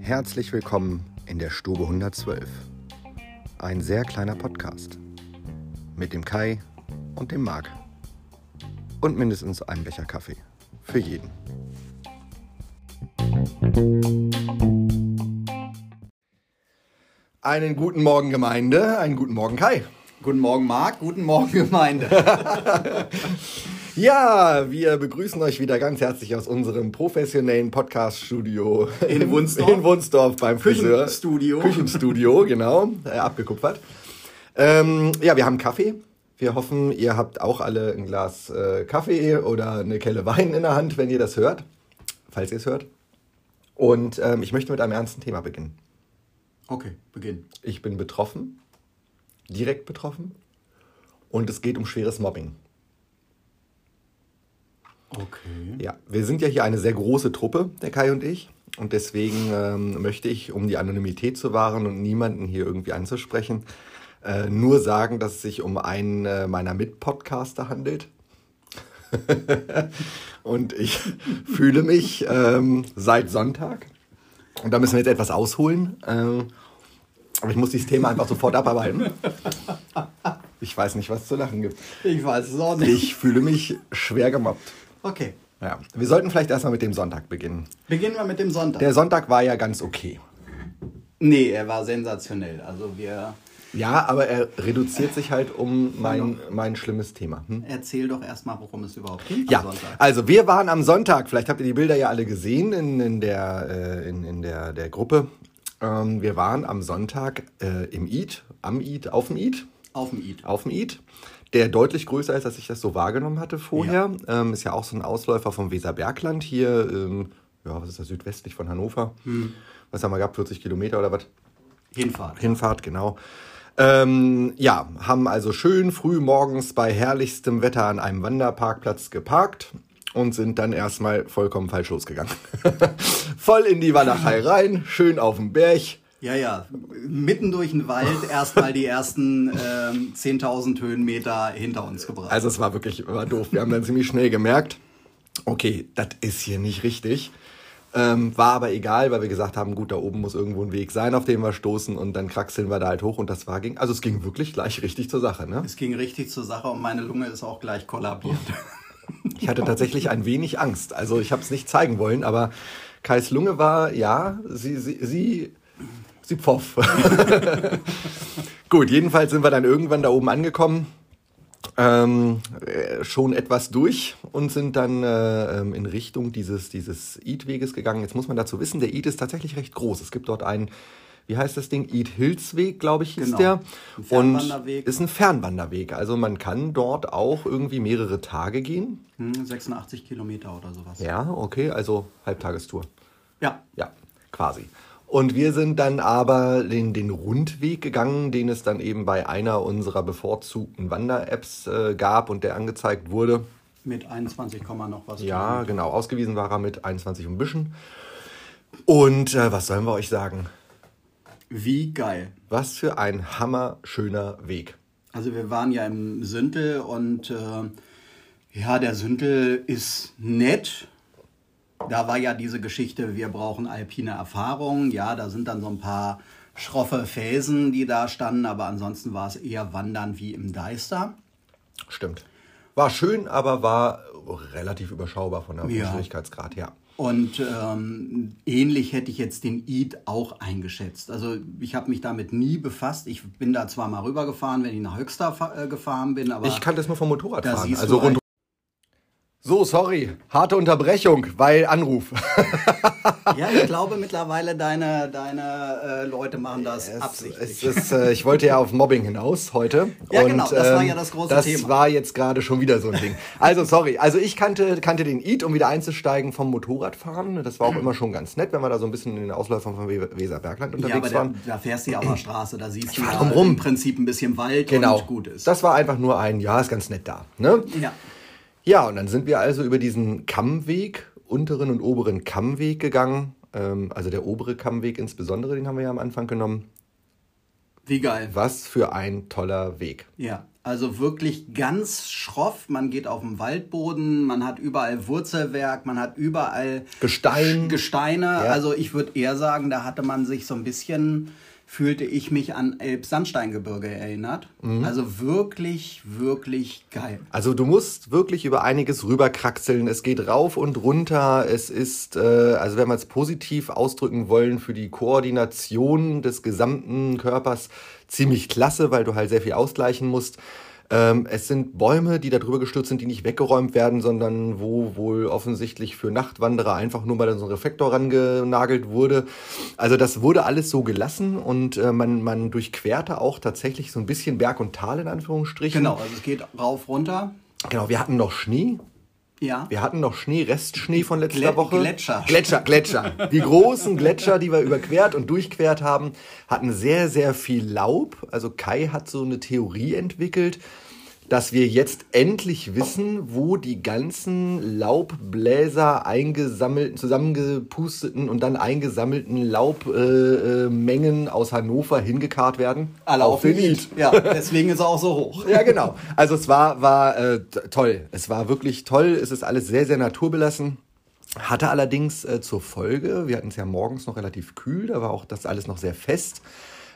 Herzlich willkommen in der Stube 112. Ein sehr kleiner Podcast. Mit dem Kai und dem Marc. Und mindestens einem Becher Kaffee. Für jeden. Einen guten Morgen Gemeinde, einen guten Morgen Kai. Guten Morgen Marc, guten Morgen Gemeinde. Ja, wir begrüßen euch wieder ganz herzlich aus unserem professionellen Podcast-Studio In Wunsdorf. In Wunsdorf beim Friseur. Küchenstudio. Küchenstudio, genau, äh, abgekupfert. Ähm, ja, wir haben Kaffee. Wir hoffen, ihr habt auch alle ein Glas äh, Kaffee oder eine Kelle Wein in der Hand, wenn ihr das hört, falls ihr es hört. Und ähm, ich möchte mit einem ernsten Thema beginnen. Okay, beginn. Ich bin betroffen, direkt betroffen, und es geht um schweres Mobbing. Okay. Ja, wir sind ja hier eine sehr große Truppe, der Kai und ich. Und deswegen ähm, möchte ich, um die Anonymität zu wahren und niemanden hier irgendwie anzusprechen, äh, nur sagen, dass es sich um einen äh, meiner Mitpodcaster handelt. und ich fühle mich ähm, seit Sonntag, und da müssen wir jetzt etwas ausholen, ähm, aber ich muss dieses Thema einfach sofort abarbeiten. Ich weiß nicht, was zu lachen gibt. Ich weiß es auch nicht. Ich fühle mich schwer gemobbt. Okay. Ja, wir sollten vielleicht erstmal mit dem Sonntag beginnen. Beginnen wir mit dem Sonntag. Der Sonntag war ja ganz okay. nee, er war sensationell. Also wir Ja, aber er reduziert sich halt um mein, mein schlimmes Thema. Hm? erzähl doch erstmal, worum es überhaupt ging Ja, am Sonntag. also wir waren am Sonntag, vielleicht habt ihr die Bilder ja alle gesehen in, in, der, äh, in, in der, der Gruppe. Ähm, wir waren am Sonntag äh, im Eid, am Eid, auf dem Eid, Auf dem Eid. auf dem Eid, der deutlich größer ist, als ich das so wahrgenommen hatte vorher. Ähm, ist ja auch so ein Ausläufer vom Weserbergland hier, ähm, ja, was ist das, südwestlich von Hannover. Was haben wir gehabt, 40 Kilometer oder was? Hinfahrt. Hinfahrt, genau. Ähm, ja, haben also schön früh morgens bei herrlichstem Wetter an einem Wanderparkplatz geparkt und sind dann erstmal vollkommen falsch losgegangen. Voll in die Walachei rein, schön auf dem Berg. Ja, ja. Mitten durch den Wald erstmal die ersten ähm, 10.000 Höhenmeter hinter uns gebracht. Also es war wirklich war doof. Wir haben dann ziemlich schnell gemerkt, okay, das ist hier nicht richtig. Ähm, war aber egal, weil wir gesagt haben, gut, da oben muss irgendwo ein Weg sein, auf den wir stoßen und dann kraxeln wir da halt hoch und das war ging. Also es ging wirklich gleich richtig zur Sache, ne? es ging richtig zur Sache und meine Lunge ist auch gleich kollabiert. Ich hatte tatsächlich ein wenig Angst. Also ich habe es nicht zeigen wollen, aber Kais Lunge war, ja, sie, sie, sie, sie pfoff. Gut, jedenfalls sind wir dann irgendwann da oben angekommen, ähm, äh, schon etwas durch und sind dann äh, ähm, in Richtung dieses, dieses Eid-Weges gegangen. Jetzt muss man dazu wissen, der Eid ist tatsächlich recht groß. Es gibt dort einen, wie heißt das Ding? Eid-Hilsweg, glaube ich, hieß Genau. der. Ein Und ist ein Fernwanderweg. Also man kann dort auch irgendwie mehrere Tage gehen. Hm, 86 Kilometer oder sowas. Ja, okay, also Halbtagestour. Ja. Ja, quasi. Und wir sind dann aber den, den Rundweg gegangen, den es dann eben bei einer unserer bevorzugten Wander-Apps äh, gab und der angezeigt wurde. Mit 21, Komma noch was. Ja, genau, ausgewiesen war er mit 21 und ein bisschen. Und äh, was sollen wir euch sagen? Wie geil. Was für ein hammerschöner Weg. Also wir waren ja im Süntel und äh, ja, der Süntel ist nett. Da war ja diese Geschichte, wir brauchen alpine Erfahrung. Ja, da sind dann so ein paar schroffe Felsen, die da standen, aber ansonsten war es eher Wandern wie im Deister. Stimmt. War schön, aber war relativ überschaubar von der Ja. Schwierigkeitsgrad her. Und ähm, ähnlich hätte ich jetzt den Eid auch eingeschätzt. Also ich habe mich damit nie befasst. Ich bin da zwar mal rübergefahren, wenn ich nach Höxter äh, gefahren bin, aber Ich kann das nur vom Motorradfahren. Also rund. So, sorry. Harte Unterbrechung, weil Anruf. Ja, ich glaube mittlerweile deine, deine äh, Leute machen das Es absichtlich. ist, äh, ich wollte ja auf Mobbing hinaus heute. Ja, genau, das war ja das große das Thema. Das war jetzt gerade schon wieder so ein Ding. Also, sorry. Also, ich kannte, kannte den Eid, um wieder einzusteigen vom Motorradfahren. Das war auch immer schon ganz nett, wenn wir da so ein bisschen in den Ausläufern von We- Weserbergland ja, unterwegs aber da, waren. da fährst du ja auf der Straße, da siehst du ja im Prinzip ein bisschen Wald Genau. und gut ist. Das war einfach nur ein, ja, ist ganz nett da. Ne? ja. Ja, und dann sind wir also über diesen Kammweg, unteren und oberen Kammweg gegangen. Ähm, also der obere Kammweg insbesondere, den haben wir ja am Anfang genommen. Wie geil. Was für ein toller Weg. Ja. Also wirklich ganz schroff. Man geht auf den Waldboden, man hat überall Wurzelwerk, man hat überall Gestein. Gesteine. Ja. Also ich würde eher sagen, da hatte man sich so ein bisschen fühlte ich mich an Elbsandsteingebirge erinnert. Mhm. Also wirklich, wirklich geil. Also du musst wirklich über einiges rüberkraxeln. Es geht rauf und runter. Es ist, äh, also wenn wir es positiv ausdrücken wollen, für die Koordination des gesamten Körpers ziemlich klasse, weil du halt sehr viel ausgleichen musst. Ähm, es sind Bäume, die da drüber gestürzt sind, die nicht weggeräumt werden, sondern wo wohl offensichtlich für Nachtwanderer einfach nur mal so ein Reflektor rangenagelt wurde. Also das wurde alles so gelassen und äh, man, man durchquerte auch tatsächlich so ein bisschen Berg und Tal in Anführungsstrichen. Genau, also es geht rauf, runter. Genau, wir hatten noch Schnee. Ja. Wir hatten noch Schnee, Restschnee von letzter Glä Woche. Gletscher. Gletscher, Gletscher. Die großen Gletscher, die wir überquert und durchquert haben, hatten sehr, sehr viel Laub. Also Kai hat so eine Theorie entwickelt, dass wir jetzt endlich wissen, wo die ganzen Laubbläser eingesammelten, zusammengepusteten und dann eingesammelten Laubmengen äh, aus Hannover hingekarrt werden. Alle auf, auf den Lied. Ja, deswegen ist er auch so hoch. ja, genau. Also es war, war äh, toll. Es war wirklich toll. Es ist alles sehr, sehr naturbelassen. Hatte allerdings äh, zur Folge, wir hatten es ja morgens noch relativ kühl, da war auch das alles noch sehr fest.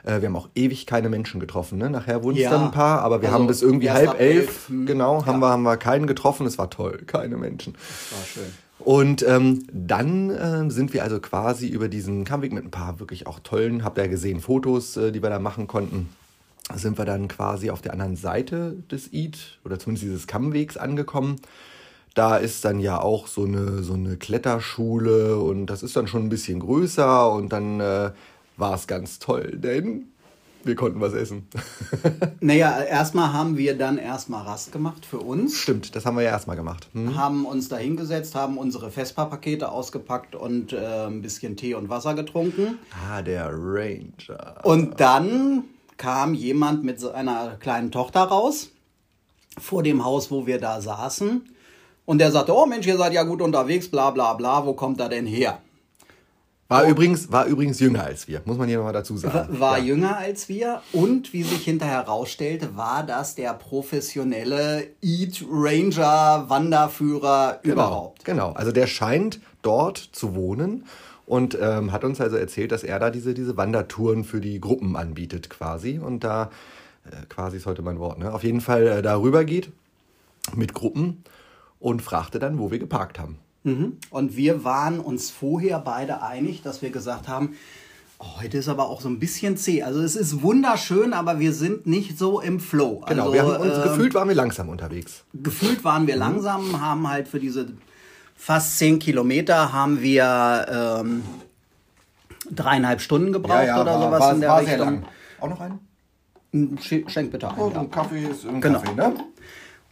Äh, wir haben auch ewig keine Menschen getroffen. Ne? Nachher wurden es ja. dann ein paar, aber wir also, haben bis irgendwie halb elf, elf hm. genau, haben, wir, haben wir keinen getroffen. Es war toll, keine Menschen. Das war schön. Und ähm, dann äh, sind wir also quasi über diesen Kammweg mit ein paar wirklich auch tollen, habt ihr ja gesehen, Fotos, äh, die wir da machen konnten, sind wir dann quasi auf der anderen Seite des Eid oder zumindest dieses Kammwegs angekommen. Da ist dann ja auch so eine, so eine Kletterschule und das ist dann schon ein bisschen größer und dann äh, war es ganz toll, denn wir konnten was essen. naja, erstmal haben wir dann erstmal Rast gemacht für uns. Stimmt, das haben wir ja erstmal gemacht. Hm. Haben uns da hingesetzt, haben unsere Vespa-Pakete ausgepackt und äh, ein bisschen Tee und Wasser getrunken. Ah, der Ranger. Und dann kam jemand mit seiner kleinen Tochter raus, vor dem Haus, wo wir da saßen. Und der sagte, oh Mensch, ihr seid ja gut unterwegs, bla bla bla, wo kommt er denn her? War, oh. übrigens, war übrigens jünger als wir, muss man hier nochmal dazu sagen. War ja. jünger als wir und wie sich hinterher herausstellte, war das der professionelle Eat Ranger Wanderführer genau, überhaupt. Genau, also der scheint dort zu wohnen und ähm, hat uns also erzählt, dass er da diese, diese Wandertouren für die Gruppen anbietet quasi und da, äh, quasi ist heute mein Wort, ne? auf jeden Fall äh, darüber geht mit Gruppen und fragte dann, wo wir geparkt haben. Mhm. Und wir waren uns vorher beide einig, dass wir gesagt haben, oh, heute ist aber auch so ein bisschen zäh. Also es ist wunderschön, aber wir sind nicht so im Flow. Genau, also, wir haben uns, äh, gefühlt waren wir langsam unterwegs. Gefühlt waren wir mhm. langsam, haben halt für diese fast zehn Kilometer haben wir ähm, dreieinhalb Stunden gebraucht ja, ja, oder war, sowas war, in der war Richtung. Sehr lang. Auch noch einen? Schenk bitte einen. Oh, ein Kaffee ist ein genau. Kaffee, ne?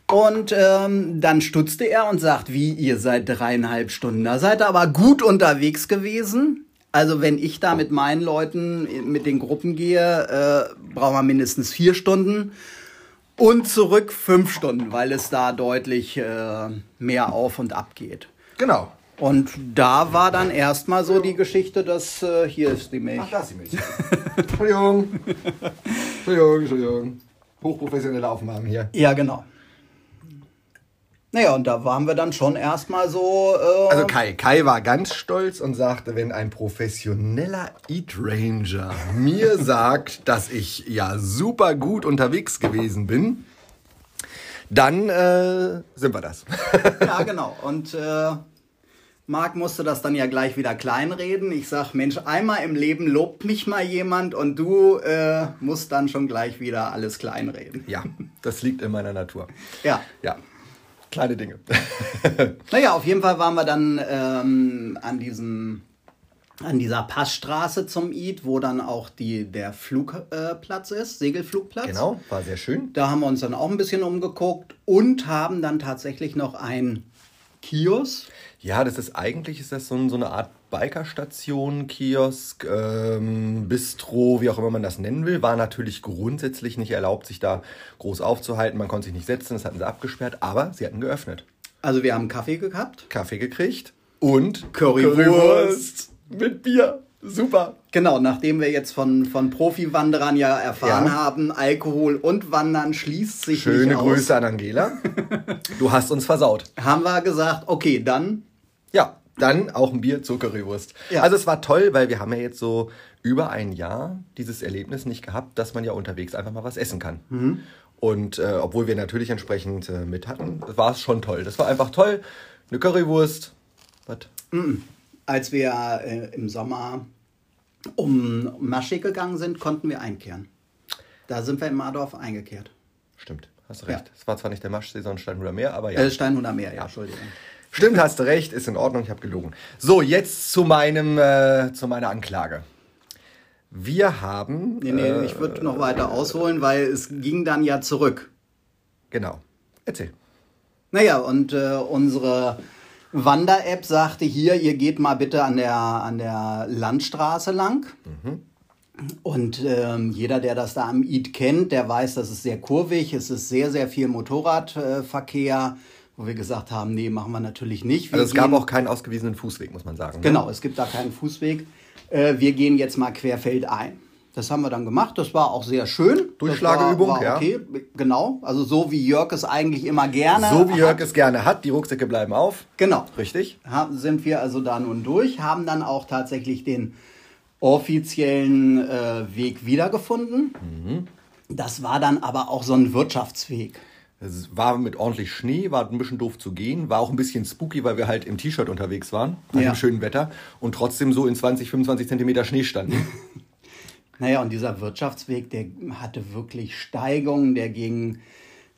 Und ähm, dann stutzte er und sagt, wie, ihr seid dreieinhalb Stunden da, seid ihr aber gut unterwegs gewesen. Also wenn ich da mit meinen Leuten, mit den Gruppen gehe, äh, brauchen wir mindestens vier Stunden. Und zurück fünf Stunden, weil es da deutlich äh, mehr auf und ab geht. Genau. Und da war dann erstmal so die Geschichte, dass äh, hier ist die Milch. Ach, da ist die Milch. Entschuldigung. Entschuldigung, Entschuldigung. Hochprofessionelle Aufnahmen hier. Ja, genau. Naja, und da waren wir dann schon erstmal so. Äh also Kai, Kai war ganz stolz und sagte, wenn ein professioneller Eat Ranger mir sagt, dass ich ja super gut unterwegs gewesen bin, dann äh, sind wir das. ja, genau. Und äh, Marc musste das dann ja gleich wieder kleinreden. Ich sag, Mensch, einmal im Leben lobt mich mal jemand und du äh, musst dann schon gleich wieder alles kleinreden. Ja, das liegt in meiner Natur. Ja. Ja kleine Dinge. naja, auf jeden Fall waren wir dann ähm, an diesem an dieser Passstraße zum Eid, wo dann auch die, der Flugplatz äh, ist, Segelflugplatz. Genau, war sehr schön. Da haben wir uns dann auch ein bisschen umgeguckt und haben dann tatsächlich noch ein Kiosk. Ja, das ist eigentlich ist das so, so eine Art Bikerstation, Kiosk, ähm, Bistro, wie auch immer man das nennen will, war natürlich grundsätzlich nicht erlaubt, sich da groß aufzuhalten. Man konnte sich nicht setzen, das hatten sie abgesperrt, aber sie hatten geöffnet. Also wir haben Kaffee gehabt. Kaffee gekriegt und Currywurst. Currywurst mit Bier. Super. Genau, nachdem wir jetzt von, von Profi-Wanderern ja erfahren Ja. haben, Alkohol und Wandern schließt sich Schöne nicht aus, Grüße an Angela. Du hast uns versaut. haben wir gesagt, okay, dann Ja, dann auch ein Bier zur Currywurst. Ja. Also es war toll, weil wir haben ja jetzt so über ein Jahr dieses Erlebnis nicht gehabt, dass man ja unterwegs einfach mal was essen kann. Und äh, obwohl wir natürlich entsprechend äh, mit hatten, war es schon toll. Das war einfach toll. Eine Currywurst. Was? als wir äh, im Sommer um Maschig gegangen sind, konnten wir einkehren. Da sind wir in Mardorf eingekehrt. Stimmt, hast recht. Ja. Es war zwar nicht der Maschsaison Steinhuder Meer, aber ja. Äh, Steinhuder Meer, ja, Entschuldigung. Stimmt, hast du recht, ist in Ordnung, ich habe gelogen. So, jetzt zu meinem, äh, zu meiner Anklage. Wir haben, Nee, nee, ich würde noch weiter ausholen, weil es ging dann ja zurück. genau, erzähl. Naja, und äh, unsere Wander-App sagte hier, ihr geht mal bitte an der, an der Landstraße lang. Und ähm, jeder, der das da am Eid kennt, der weiß, das ist sehr kurvig. Es ist sehr, sehr viel Motorradverkehr, wo wir gesagt haben, nee, machen wir natürlich nicht. Wir Also es gab gehen- auch keinen ausgewiesenen Fußweg, muss man sagen. ne? Genau, es gibt da keinen Fußweg. Äh, wir gehen jetzt mal querfeldein. Das haben wir dann gemacht. Das war auch sehr schön. Durchschlageübung, war, war ja. okay. Genau. Also so wie Jörg es eigentlich immer gerne. So wie Jörg hat. es gerne hat, die Rucksäcke bleiben auf. Genau. Richtig? Sind wir also da nun durch, haben dann auch tatsächlich den offiziellen äh, Weg wiedergefunden. Mhm. Das war dann aber auch so ein Wirtschaftsweg. Es war mit ordentlich Schnee, war ein bisschen doof zu gehen, war auch ein bisschen spooky, weil wir halt im T-Shirt unterwegs waren, bei Ja. dem schönen Wetter und trotzdem so in 20, 25 Zentimeter Schnee standen. Naja, und dieser Wirtschaftsweg, der hatte wirklich Steigungen, der ging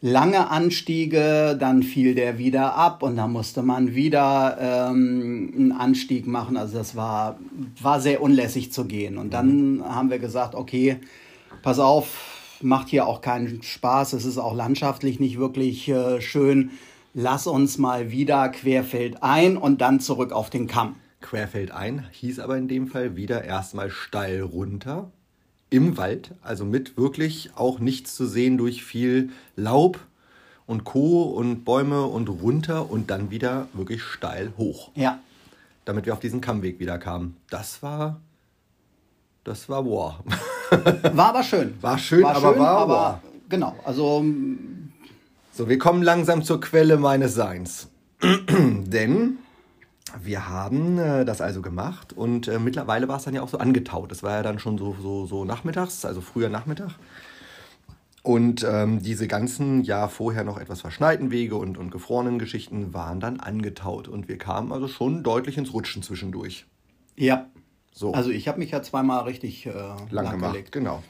lange Anstiege, dann fiel der wieder ab und dann musste man wieder ähm, einen Anstieg machen. Also das war, war sehr unlässig zu gehen. Und dann haben wir gesagt, okay, pass auf, macht hier auch keinen Spaß, es ist auch landschaftlich nicht wirklich äh, schön. Lass uns mal wieder querfeldein und dann zurück auf den Kamm. Querfeldein hieß aber in dem Fall wieder erstmal steil runter im Wald, also mit wirklich auch nichts zu sehen durch viel Laub und Co. und Bäume und runter und dann wieder wirklich steil hoch, Ja, damit wir auf diesen Kammweg wieder kamen. Das war, das war wow. war aber schön. War schön, aber war aber wow. genau. Also So, wir kommen langsam zur Quelle meines Seins. Denn wir haben äh, das also gemacht und äh, mittlerweile war es dann ja auch so angetaut. Das war ja dann schon so, so, so nachmittags, also früher Nachmittag. Und ähm, diese ganzen ja vorher noch etwas verschneiten Wege und, und gefrorenen Geschichten waren dann angetaut. Und wir kamen also schon deutlich ins Rutschen zwischendurch. ja. So. Also ich habe mich ja zweimal richtig äh, lang lang gemacht. gelegt. Genau.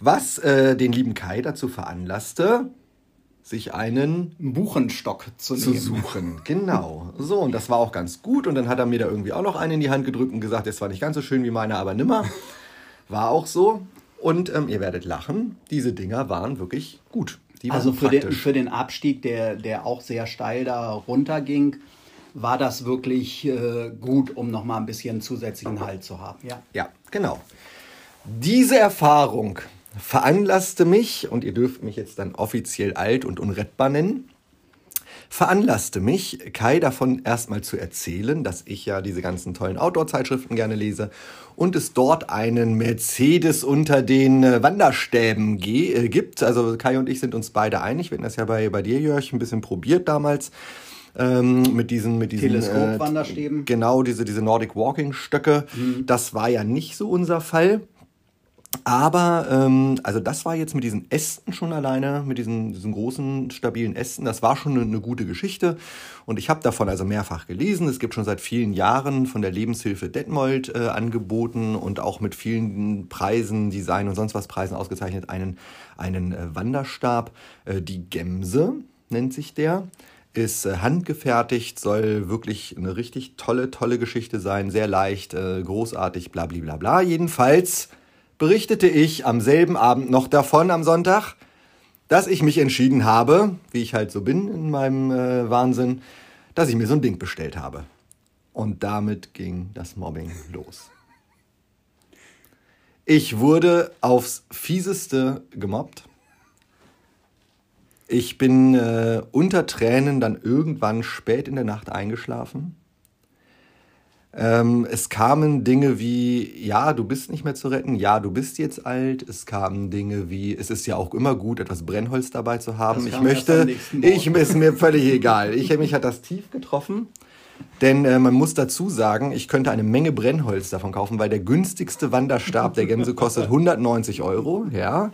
Was äh, den lieben Kai dazu veranlasste, sich einen Buchenstock zu zu suchen. Genau. So, und das war auch ganz gut. Und dann hat er mir da irgendwie auch noch einen in die Hand gedrückt und gesagt, der ist zwar nicht ganz so schön wie meiner, aber nimmer. War auch so. Und ähm, ihr werdet lachen, diese Dinger waren wirklich gut. Waren Also für den, für den Abstieg, der, der auch sehr steil da runterging, war das wirklich äh, gut, um nochmal ein bisschen zusätzlichen Halt zu haben. Ja. Ja, genau. Diese Erfahrung veranlasste mich, und ihr dürft mich jetzt dann offiziell alt und unrettbar nennen, veranlasste mich, Kai davon erstmal zu erzählen, dass ich ja diese ganzen tollen Outdoor-Zeitschriften gerne lese und es dort einen Mercedes unter den äh, Wanderstäben äh, gibt. Also Kai und ich sind uns beide einig. Wir hatten das ja bei, bei dir, Jörg, ein bisschen probiert damals. Ähm, mit diesen, mit diesen Teleskop-Wanderstäben. Genau, diese, diese Nordic Walking Stöcke. Das war ja nicht so unser Fall. Aber, ähm, also das war jetzt mit diesen Ästen schon alleine, mit diesen, diesen großen, stabilen Ästen, das war schon eine, eine gute Geschichte. Und ich habe davon also mehrfach gelesen. Es gibt schon seit vielen Jahren von der Lebenshilfe Detmold äh, angeboten und auch mit vielen Preisen, Design und sonst was Preisen ausgezeichnet, einen, einen äh, Wanderstab. Äh, die Gemse nennt sich der ist äh, handgefertigt, soll wirklich eine richtig tolle, tolle Geschichte sein, sehr leicht, äh, großartig, bla bla bla bla. Jedenfalls berichtete ich am selben Abend noch davon am Sonntag, dass ich mich entschieden habe, wie ich halt so bin in meinem äh, Wahnsinn, dass ich mir so ein Ding bestellt habe. Und damit ging das Mobbing los. Ich wurde aufs fieseste gemobbt. Ich bin äh, unter Tränen dann irgendwann spät in der Nacht eingeschlafen. Ähm, es kamen Dinge wie, ja, du bist nicht mehr zu retten, ja, du bist jetzt alt. Es kamen Dinge wie, es ist ja auch immer gut, etwas Brennholz dabei zu haben. Ich möchte, ich ist mir völlig egal. Ich, mich hat das tief getroffen. Denn äh, man muss dazu sagen, ich könnte eine Menge Brennholz davon kaufen, weil der günstigste Wanderstab der Gemse kostet 190 Euro. Ja.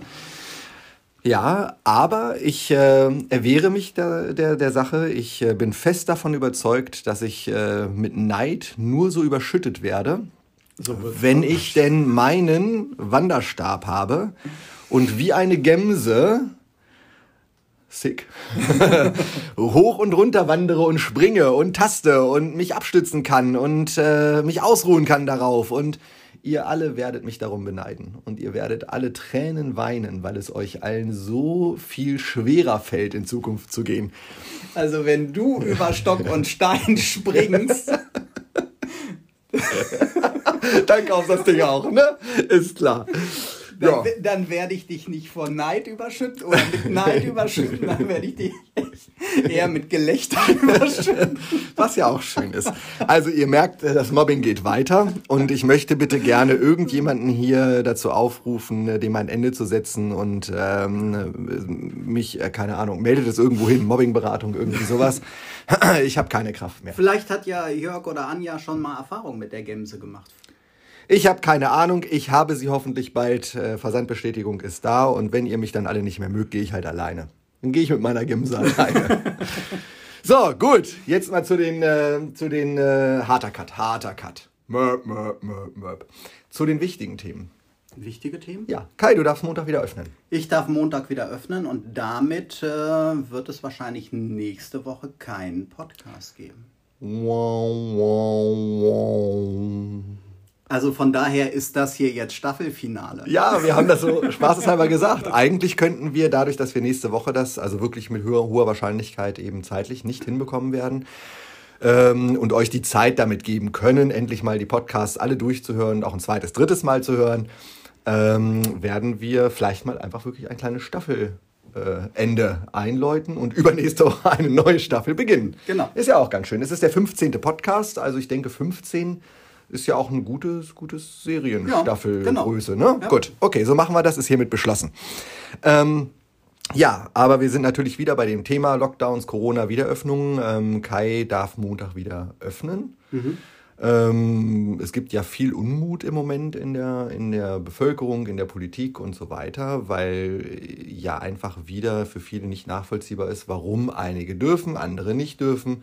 Ja, aber ich äh, erwehre mich der, der, der Sache. Ich äh, bin fest davon überzeugt, dass ich äh, mit Neid nur so überschüttet werde, so wenn ich denn meinen Wanderstab habe. Und wie eine Gemse sick, hoch und runter wandere und springe und taste und mich abstützen kann und äh, mich ausruhen kann darauf. Und Ihr alle werdet mich darum beneiden und ihr werdet alle Tränen weinen, weil es euch allen so viel schwerer fällt, in Zukunft zu gehen. Also wenn du über Stock und Stein springst. dann kaufst du das Ding auch, ne? Ist klar. Dann, ja. dann werde ich dich nicht vor Neid überschütten oder mit Neid überschütten, dann werde ich dich eher mit Gelächter überschütten. Was ja auch schön ist. Also ihr merkt, äh, das Mobbing geht weiter und ich möchte bitte gerne irgendjemanden hier dazu aufrufen, äh, dem ein Ende zu setzen und ähm, mich, äh, keine Ahnung, meldet es irgendwo hin, Mobbingberatung, irgendwie sowas. Ich habe keine Kraft mehr. Vielleicht hat ja Jörg oder Anja schon mal Erfahrung mit der Gemse gemacht. Ich habe keine Ahnung. Ich habe sie hoffentlich bald. Versandbestätigung ist da. Und wenn ihr mich dann alle nicht mehr mögt, gehe ich halt alleine. Dann gehe ich mit meiner Gimse alleine. so, gut. Jetzt mal zu den, äh, zu den äh, harter Cut. Harter Cut. Möp, möp, möp, möp. Zu den wichtigen Themen. Wichtige Themen? Ja. Kai, du darfst Montag wieder öffnen. Ich darf Montag wieder öffnen und damit äh, wird es wahrscheinlich nächste Woche keinen Podcast geben. Wow, wow, wow. Also von daher ist das hier jetzt Staffelfinale. Ja, wir haben das so spaßeshalber gesagt. Eigentlich könnten wir dadurch, dass wir nächste Woche das, also wirklich mit hoher, hoher Wahrscheinlichkeit eben zeitlich nicht hinbekommen werden, ähm, und euch die Zeit damit geben können, endlich mal die Podcasts alle durchzuhören, auch ein zweites, drittes Mal zu hören, ähm, werden wir vielleicht mal einfach wirklich ein kleines Staffelende äh, einläuten und übernächste Woche eine neue Staffel beginnen. Genau. Ist ja auch ganz schön. Es ist der 15. Podcast, also ich denke 15 ist ja auch ein gutes, gutes Serienstaffelgröße. Ja, genau. ne? Ja. Gut, okay, so machen wir das, ist hiermit beschlossen. Ähm, ja, aber wir sind natürlich wieder bei dem Thema Lockdowns, Corona, Wiederöffnungen. Ähm, Kai darf Montag wieder öffnen. Mhm. Ähm, es gibt ja viel Unmut im Moment in der, in der Bevölkerung, in der Politik und so weiter, weil ja einfach wieder für viele nicht nachvollziehbar ist, warum einige dürfen, andere nicht dürfen.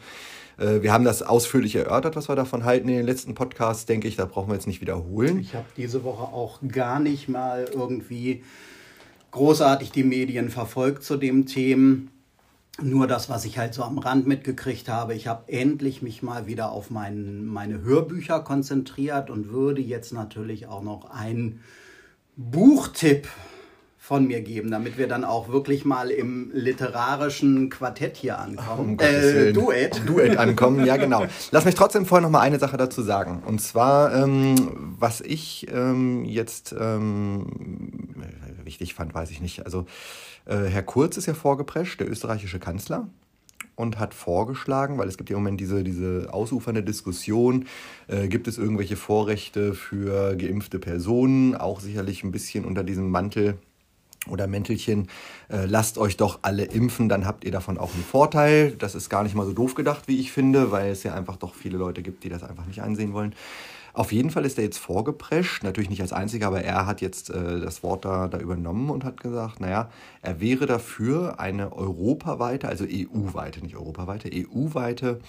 Äh, wir haben das ausführlich erörtert, was wir davon halten in den letzten Podcasts, denke ich. Da brauchen wir jetzt nicht wiederholen. Ich habe diese Woche auch gar nicht mal irgendwie großartig die Medien verfolgt zu dem Thema. Nur das, was ich halt so am Rand mitgekriegt habe. Ich habe endlich mich mal wieder auf mein, meine Hörbücher konzentriert und würde jetzt natürlich auch noch einen Buchtipp von mir geben, damit wir dann auch wirklich mal im literarischen Quartett hier ankommen. Um äh, Duett. Duett ankommen, ja genau. Lass mich trotzdem vorher noch mal eine Sache dazu sagen. Und zwar, ähm, was ich ähm, jetzt ähm, wichtig fand, weiß ich nicht. Also äh, Herr Kurz ist ja vorgeprescht, der österreichische Kanzler und hat vorgeschlagen, weil es gibt ja im Moment diese, diese ausufernde Diskussion, äh, gibt es irgendwelche Vorrechte für geimpfte Personen, auch sicherlich ein bisschen unter diesem Mantel oder Mäntelchen, äh, lasst euch doch alle impfen, dann habt ihr davon auch einen Vorteil. Das ist gar nicht mal so doof gedacht, wie ich finde, weil es ja einfach doch viele Leute gibt, die das einfach nicht einsehen wollen. Auf jeden Fall ist er jetzt vorgeprescht, natürlich nicht als einziger, aber er hat jetzt äh, das Wort da, da übernommen und hat gesagt, naja, er wäre dafür eine europaweite, also EU-weite, nicht europaweite, EU-weite,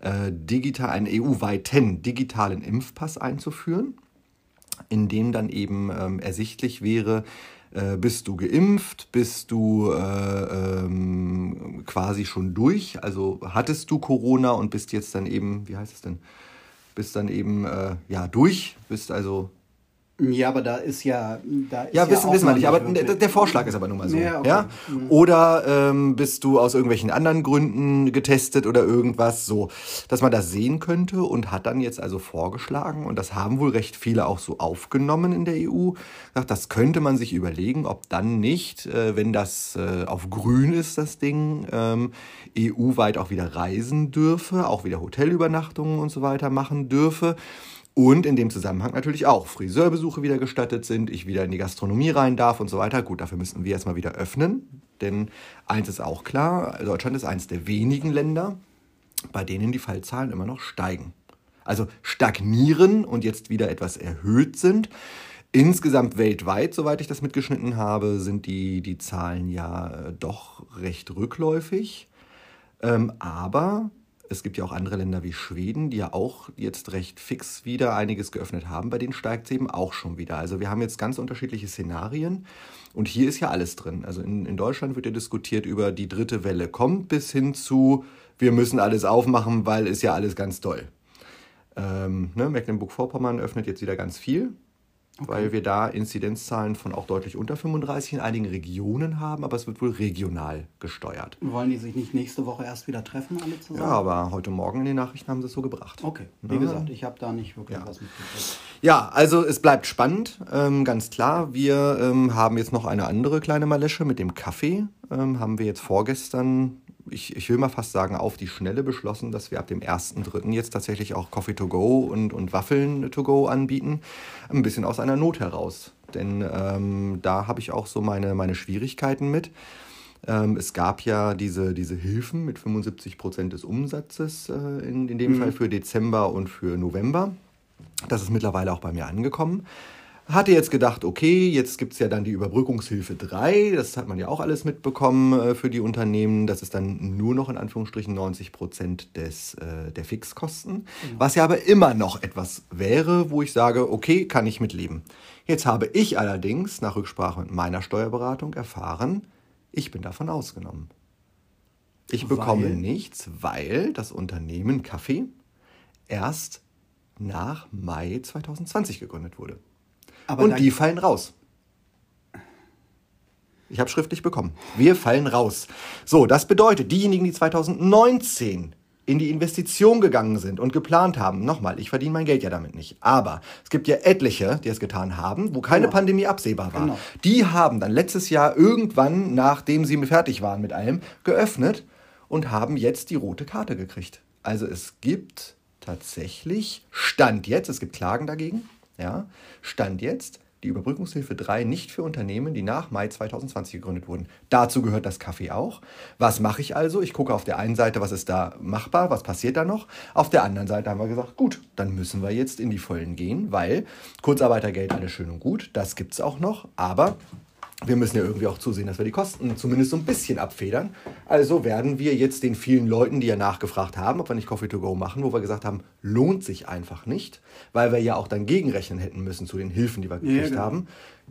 äh, digital, einen EU-weiten digitalen Impfpass einzuführen, in dem dann eben ähm, ersichtlich wäre, äh, bist du geimpft? Bist du äh, ähm, quasi schon durch? Also hattest du Corona und bist jetzt dann eben, wie heißt es denn? Bist dann eben äh, ja durch, bist also Ja, aber da ist ja. Da ist ja, wissen, ja wissen wir nicht. Aber der, der, Vorschlag ist aber nun mal so. Ja, okay. ja? Mhm. Oder ähm, bist du aus irgendwelchen anderen Gründen getestet oder irgendwas so, dass man das sehen könnte und hat dann jetzt also vorgeschlagen, und das haben wohl recht viele auch so aufgenommen in der EU, gesagt, das könnte man sich überlegen, ob dann nicht, äh, wenn das äh, auf grün ist, das Ding, ähm, EU-weit auch wieder reisen dürfe, auch wieder Hotelübernachtungen und so weiter machen dürfe. Und in dem Zusammenhang natürlich auch Friseurbesuche wieder gestattet sind, ich wieder in die Gastronomie rein darf und so weiter. Gut, dafür müssten wir erstmal wieder öffnen. Denn eins ist auch klar, Deutschland ist eines der wenigen Länder, bei denen die Fallzahlen immer noch steigen. Also stagnieren und jetzt wieder etwas erhöht sind. Insgesamt weltweit, soweit ich das mitgeschnitten habe, sind die, die Zahlen ja äh, doch recht rückläufig. Ähm, aber es gibt ja auch andere Länder wie Schweden, die ja auch jetzt recht fix wieder einiges geöffnet haben. Bei denen steigt es eben auch schon wieder. Also wir haben jetzt ganz unterschiedliche Szenarien. Und hier ist ja alles drin. Also in, in Deutschland wird ja diskutiert über die dritte Welle kommt bis hin zu, wir müssen alles aufmachen, weil ist ja alles ganz toll. Ähm, ne, Mecklenburg-Vorpommern öffnet jetzt wieder ganz viel. Okay. Weil wir da Inzidenzzahlen von auch deutlich unter 35 in einigen Regionen haben, aber es wird wohl regional gesteuert. Wollen die sich nicht nächste Woche erst wieder treffen, alle zusammen? Ja, aber heute Morgen in den Nachrichten haben sie es so gebracht. Okay, wie ja. gesagt, ich habe da nicht wirklich ja. was mitgekriegt. Ja, also es bleibt spannend, ähm, ganz klar. Wir ähm, haben jetzt noch eine andere kleine Malesche mit dem Kaffee. Ähm, haben wir jetzt vorgestern ich, ich will mal fast sagen, auf die Schnelle beschlossen, dass wir ab dem 1.3. jetzt tatsächlich auch Coffee to go und, und Waffeln to go anbieten. Ein bisschen aus einer Not heraus. Denn ähm, da habe ich auch so meine, meine Schwierigkeiten mit. Ähm, es gab ja diese, diese Hilfen mit 75 Prozent des Umsatzes, äh, in, in dem mhm. Fall für Dezember und für November. Das ist mittlerweile auch bei mir angekommen. Hatte jetzt gedacht, okay, jetzt gibt es ja dann die Überbrückungshilfe 3, das hat man ja auch alles mitbekommen äh, für die Unternehmen. Das ist dann nur noch in Anführungsstrichen 90 Prozent des, äh, der Fixkosten, mhm. was ja aber immer noch etwas wäre, wo ich sage, okay, kann ich mitleben. Jetzt habe ich allerdings nach Rücksprache mit meiner Steuerberatung erfahren, ich bin davon ausgenommen. Ich bekomme weil? nichts, weil das Unternehmen Kaffee erst nach Mai 2020 gegründet wurde. Aber und die fallen raus. Ich habe schriftlich bekommen. Wir fallen raus. So, das bedeutet, diejenigen, die 2019 in die Investition gegangen sind und geplant haben, nochmal, ich verdiene mein Geld ja damit nicht, aber es gibt ja etliche, die es getan haben, wo keine genau. Pandemie absehbar war. Genau. Die haben dann letztes Jahr irgendwann, nachdem sie fertig waren mit allem, geöffnet und haben jetzt die rote Karte gekriegt. Also es gibt tatsächlich, Stand jetzt, es gibt Klagen dagegen, ja, Stand jetzt die Überbrückungshilfe 3 nicht für Unternehmen, die nach Mai 2020 gegründet wurden. Dazu gehört das Kaffee auch. Was mache ich also? Ich gucke auf der einen Seite, was ist da machbar, was passiert da noch. Auf der anderen Seite haben wir gesagt, gut, dann müssen wir jetzt in die Vollen gehen, weil Kurzarbeitergeld alles schön und gut, das gibt es auch noch, aber wir müssen ja irgendwie auch zusehen, dass wir die Kosten zumindest so ein bisschen abfedern. Also werden wir jetzt den vielen Leuten, die ja nachgefragt haben, ob wir nicht Coffee to go machen, wo wir gesagt haben, lohnt sich einfach nicht, weil wir ja auch dann gegenrechnen hätten müssen zu den Hilfen, die wir gekriegt ja, genau. haben.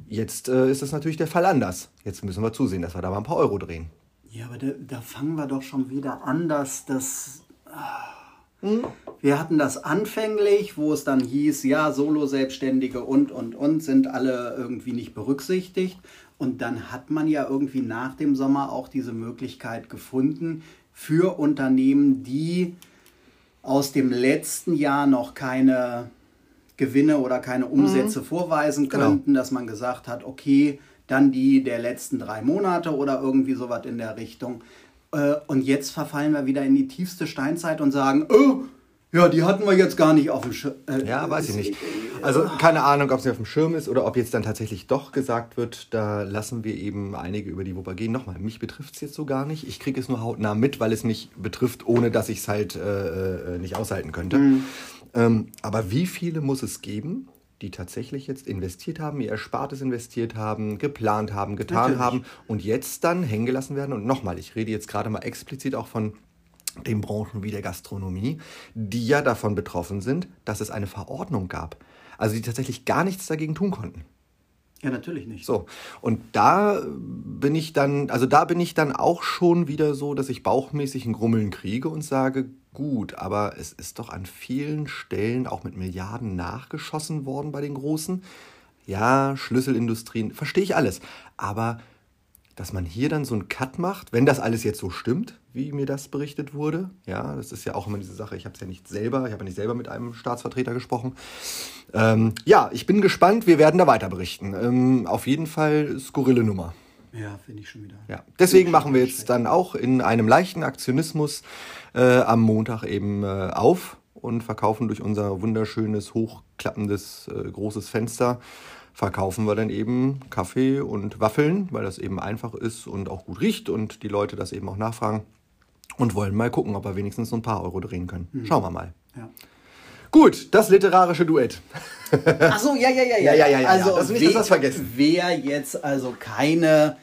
Jetzt äh, ist das natürlich der Fall anders. Jetzt müssen wir zusehen, dass wir da mal ein paar Euro drehen. Ja, aber da, da fangen wir doch schon wieder an, dass das. Ah. Hm? Wir hatten das anfänglich, wo es dann hieß, ja, Solo-Selbstständige und, und, und sind alle irgendwie nicht berücksichtigt. Und dann hat man ja irgendwie nach dem Sommer auch diese Möglichkeit gefunden für Unternehmen, die aus dem letzten Jahr noch keine Gewinne oder keine Umsätze mhm. vorweisen genau. könnten, genau. dass man gesagt hat, okay, dann die der letzten drei Monate oder irgendwie sowas in der Richtung. Äh, und jetzt verfallen wir wieder in die tiefste Steinzeit und sagen, oh, ja, die hatten wir jetzt gar nicht auf dem Schirm. Äh, ja, weiß ich nicht. Also keine Ahnung, ob sie auf dem Schirm ist oder ob jetzt dann tatsächlich doch gesagt wird, da lassen wir eben einige über die Wupper gehen. Nochmal, mich betrifft es jetzt so gar nicht. Ich kriege es nur hautnah mit, weil es mich betrifft, ohne dass ich es halt äh, äh, nicht aushalten könnte. Mhm. Ähm, aber wie viele muss es geben, die tatsächlich jetzt investiert haben, ihr Erspartes investiert haben, geplant haben, getan Natürlich. haben und jetzt dann hängen gelassen werden? Und nochmal, ich rede jetzt gerade mal explizit auch von den Branchen wie der Gastronomie, die ja davon betroffen sind, dass es eine Verordnung gab. Also die tatsächlich gar nichts dagegen tun konnten. Ja, natürlich nicht. So. Und da bin ich dann, also da bin ich dann auch schon wieder so, dass ich bauchmäßig ein Grummeln kriege und sage, gut, aber es ist doch an vielen Stellen auch mit Milliarden nachgeschossen worden bei den Großen. ja, Schlüsselindustrien, verstehe ich alles. Aber dass man hier dann so einen Cut macht, wenn das alles jetzt so stimmt, wie mir das berichtet wurde. Ja, das ist ja auch immer diese Sache. Ich habe es ja nicht selber, ich habe ja nicht selber mit einem Staatsvertreter gesprochen. Ähm, ja, ich bin gespannt. Wir werden da weiter berichten. Ähm, auf jeden Fall skurrile Nummer. Ja, finde ich schon wieder. Ja, deswegen machen wir jetzt dann auch in einem leichten Aktionismus äh, am Montag eben äh, auf und verkaufen durch unser wunderschönes, hochklappendes, äh, großes Fenster verkaufen wir dann eben Kaffee und Waffeln, weil das eben einfach ist und auch gut riecht und die Leute das eben auch nachfragen und wollen mal gucken, ob wir wenigstens so ein paar Euro drehen können. Mhm. Schauen wir mal. Ja. Gut, das literarische Duett. Ach so, ja, ja, ja, ja. ja, ja, ja also, das nicht, wer, das vergessen. wer jetzt also keine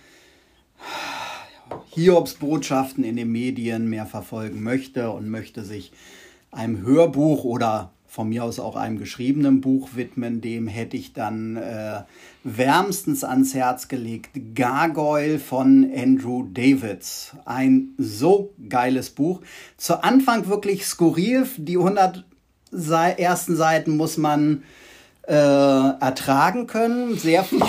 Hiobsbotschaften in den Medien mehr verfolgen möchte und möchte sich einem Hörbuch oder von mir aus auch einem geschriebenen Buch widmen. Dem hätte ich dann äh, wärmstens ans Herz gelegt. Gargoyle von Andrew Davids. Ein so geiles Buch. Zu Anfang wirklich skurril. Die 100 ersten Seiten muss man äh, ertragen können. Sehr viel.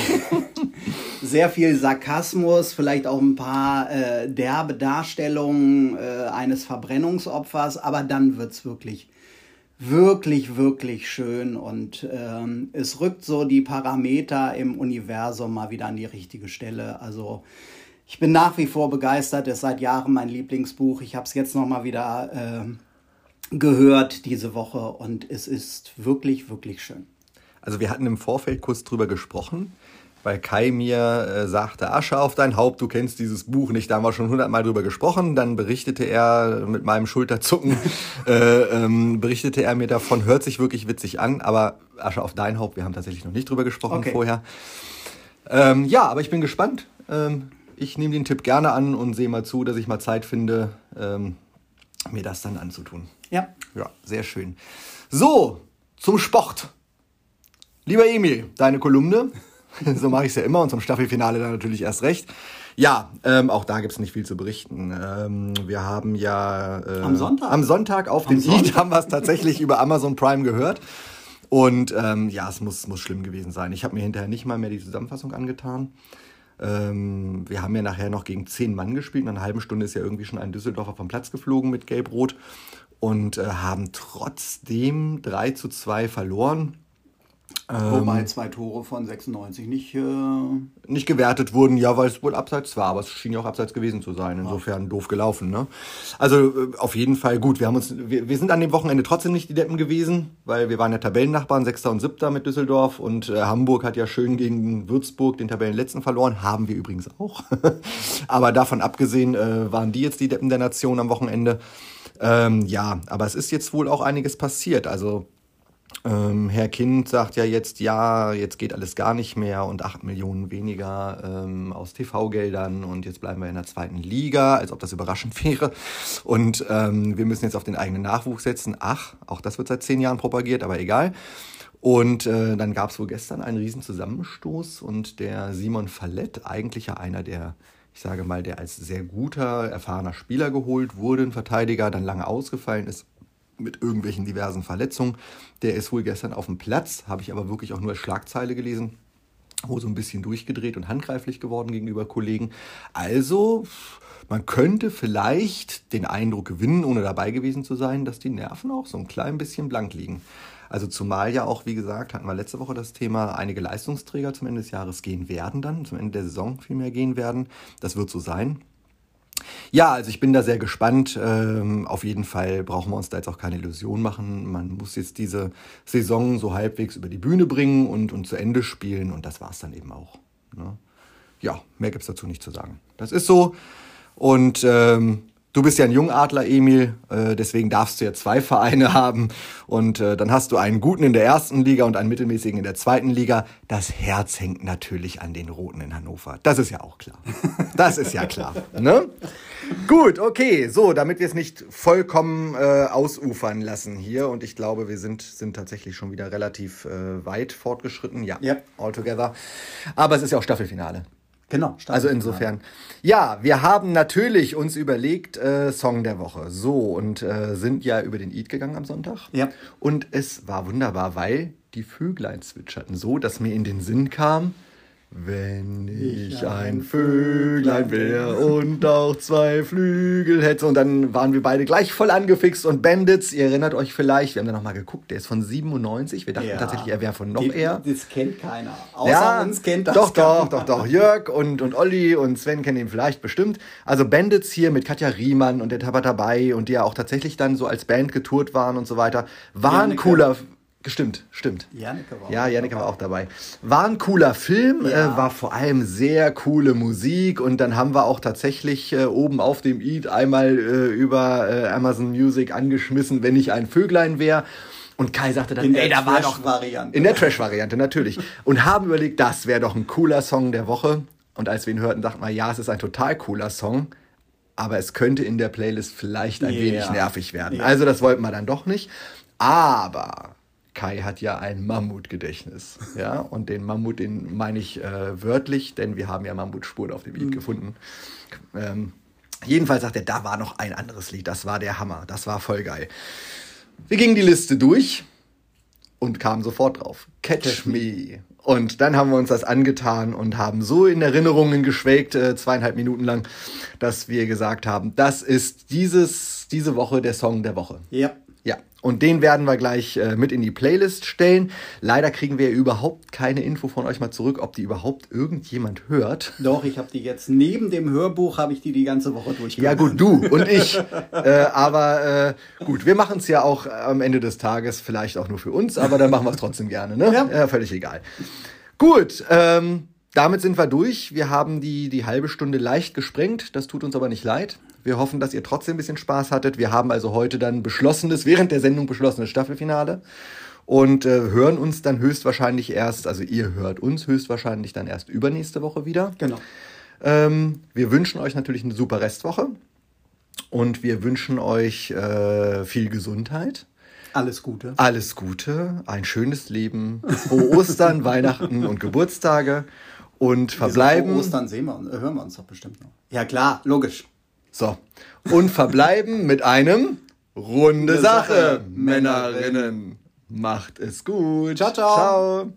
sehr viel Sarkasmus, vielleicht auch ein paar äh, derbe Darstellungen äh, eines Verbrennungsopfers, aber dann wird es wirklich wirklich, wirklich schön und ähm, es rückt so die Parameter im Universum mal wieder an die richtige Stelle. Also ich bin nach wie vor begeistert, es ist seit Jahren mein Lieblingsbuch. Ich habe es jetzt noch mal wieder äh, gehört diese Woche und es ist wirklich, wirklich schön. Also wir hatten im Vorfeld kurz drüber gesprochen weil Kai mir äh, sagte, Asche auf dein Haupt, du kennst dieses Buch nicht. Da haben wir schon hundertmal drüber gesprochen. Dann berichtete er mit meinem Schulterzucken, äh, ähm, berichtete er mir davon, hört sich wirklich witzig an, aber Asche auf dein Haupt, wir haben tatsächlich noch nicht drüber gesprochen okay. vorher. Ähm, ja, aber ich bin gespannt. Ähm, ich nehme den Tipp gerne an und sehe mal zu, dass ich mal Zeit finde, ähm, mir das dann anzutun. Ja. Ja, sehr schön. So, zum Sport. Lieber Emil, deine Kolumne. so mache ich es ja immer und zum Staffelfinale dann natürlich erst recht. Ja, ähm, auch da gibt's nicht viel zu berichten. Ähm, wir haben ja äh, am Sonntag, am Sonntag auf am dem. Eat haben wir es tatsächlich über Amazon Prime gehört. Und ähm, ja, es muss, muss schlimm gewesen sein. Ich habe mir hinterher nicht mal mehr die Zusammenfassung angetan. Ähm, wir haben ja nachher noch gegen zehn Mann gespielt. In einer halben Stunde ist ja irgendwie schon ein Düsseldorfer vom Platz geflogen mit Gelb-Rot und äh, haben trotzdem 3 zu 2 verloren. Wobei ähm, zwei Tore von 96 nicht, äh nicht gewertet wurden, ja, weil es wohl abseits war, aber es schien ja auch abseits gewesen zu sein. Insofern doof gelaufen. Ne? Also äh, auf jeden Fall gut. Wir haben uns, wir, wir sind an dem Wochenende trotzdem nicht die Deppen gewesen, weil wir waren ja Tabellennachbarn, Sechster und Siebter mit Düsseldorf und äh, Hamburg hat ja schön gegen Würzburg den Tabellenletzten verloren, haben wir übrigens auch. aber davon abgesehen äh, waren die jetzt die Deppen der Nation am Wochenende. Ähm, ja, aber es ist jetzt wohl auch einiges passiert. Also ähm, Herr Kind sagt ja jetzt, ja, jetzt geht alles gar nicht mehr und 8 Millionen weniger ähm, aus TV-Geldern und jetzt bleiben wir in der zweiten Liga, als ob das überraschend wäre. Und ähm, wir müssen jetzt auf den eigenen Nachwuchs setzen. Ach, auch das wird seit zehn Jahren propagiert, aber egal. Und äh, dann gab es wohl gestern einen riesen Zusammenstoß und der Simon Fallett, eigentlich ja einer der ich sage mal, der als sehr guter, erfahrener Spieler geholt wurde, ein Verteidiger, dann lange ausgefallen ist, mit irgendwelchen diversen Verletzungen. Der ist wohl gestern auf dem Platz, habe ich aber wirklich auch nur als Schlagzeile gelesen, wo so ein bisschen durchgedreht und handgreiflich geworden gegenüber Kollegen. Also, man könnte vielleicht den Eindruck gewinnen, ohne dabei gewesen zu sein, dass die Nerven auch so ein klein bisschen blank liegen. Also zumal ja auch, wie gesagt, hatten wir letzte Woche das Thema, einige Leistungsträger zum Ende des Jahres gehen werden dann, zum Ende der Saison vielmehr gehen werden. Das wird so sein. Ja, also ich bin da sehr gespannt. Ähm, auf jeden Fall brauchen wir uns da jetzt auch keine Illusion machen. Man muss jetzt diese Saison so halbwegs über die Bühne bringen und, und zu Ende spielen und das war es dann eben auch. Ne? Ja, mehr gibt es dazu nicht zu sagen. Das ist so. Und ähm, Du bist ja ein Jungadler, Emil, äh, deswegen darfst du ja zwei Vereine haben. Und äh, dann hast du einen guten in der ersten Liga und einen mittelmäßigen in der zweiten Liga. Das Herz hängt natürlich an den Roten in Hannover. Das ist ja auch klar. Das ist ja klar. Ne? Gut, okay. So, damit wir es nicht vollkommen äh, ausufern lassen hier. Und ich glaube, wir sind, sind tatsächlich schon wieder relativ äh, weit fortgeschritten. Ja, yep. all together. Aber es ist ja auch Staffelfinale. Genau. Also insofern. Ja, wir haben natürlich uns überlegt, äh, Song der Woche. So, und äh, sind ja über den Eid gegangen am Sonntag. Ja. Und es war wunderbar, weil die Vöglein zwitscherten, so dass mir in den Sinn kam, wenn ich ein Vöglein wär und auch zwei Flügel hätte. Und dann waren wir beide gleich voll angefixt. Und Bandits, ihr erinnert euch vielleicht, wir haben da nochmal geguckt, der ist von 97. Wir dachten Ja. tatsächlich, er wäre von noch Die- eher. Das kennt keiner. Außer uns kennt das doch, doch, doch, doch. Jörg und, und Olli und Sven kennen ihn vielleicht bestimmt. Also Bandits hier mit Katja Riemann und der dabei und die ja auch tatsächlich dann so als Band getourt waren und so weiter. War ein cooler. Stimmt, stimmt. Janneke war Ja, auch Janneke war auch dabei. War ein cooler Film, Ja. äh, war vor allem sehr coole Musik und dann haben wir auch tatsächlich äh, oben auf dem Eat einmal äh, über äh, Amazon Music angeschmissen, wenn ich ein Vöglein wäre. Und Kai sagte dann, In der ey, da war doch Trash-Variante. in der Trash-Variante natürlich. Und haben überlegt, das wäre doch ein cooler Song der Woche. Und als wir ihn hörten, dachten wir, ja, es ist ein total cooler Song. Aber es könnte in der Playlist vielleicht ein Ja. wenig nervig werden. Ja. Also das wollten wir dann doch nicht. Aber Kai hat ja ein Mammutgedächtnis. Ja? Und den Mammut, den meine ich äh, wörtlich, denn wir haben ja Mammutspuren auf dem Lied gefunden. Ähm, jedenfalls sagt er, da war noch ein anderes Lied. Das war der Hammer. Das war voll geil. Wir gingen die Liste durch und kamen sofort drauf. Catch Me. Und dann haben wir uns das angetan und haben so in Erinnerungen geschwelgt, äh, zweieinhalb Minuten lang, dass wir gesagt haben, das ist dieses, diese Woche der Song der Woche. Ja. Ja, und den werden wir gleich äh, mit in die Playlist stellen. Leider kriegen wir überhaupt keine Info von euch mal zurück, ob die überhaupt irgendjemand hört. Doch, ich habe die jetzt neben dem Hörbuch habe ich die die ganze Woche durchgehört. Ja gut, du und ich. äh, aber äh, gut, wir machen es ja auch am Ende des Tages vielleicht auch nur für uns, aber dann machen wir es trotzdem gerne. Ne? Ja. völlig egal. Gut, ähm, damit sind wir durch. Wir haben die, die halbe Stunde leicht gesprengt. Das tut uns aber nicht leid. Wir hoffen, dass ihr trotzdem ein bisschen Spaß hattet. Wir haben also heute dann beschlossenes, während der Sendung beschlossenes Staffelfinale und äh, hören uns dann höchstwahrscheinlich erst, also ihr hört uns höchstwahrscheinlich dann erst übernächste Woche wieder. Genau. Ähm, wir wünschen euch natürlich eine super Restwoche und wir wünschen euch äh, viel Gesundheit, Alles Gute. alles Gute, ein schönes Leben, frohe Ostern, Weihnachten und Geburtstage und verbleiben. Vor Ostern sehen wir, uns- äh, hören wir uns doch bestimmt noch. Ja klar, logisch. So. Und verbleiben mit einem runde Sache, Männerinnen. Macht es gut. Ciao, ciao. Ciao.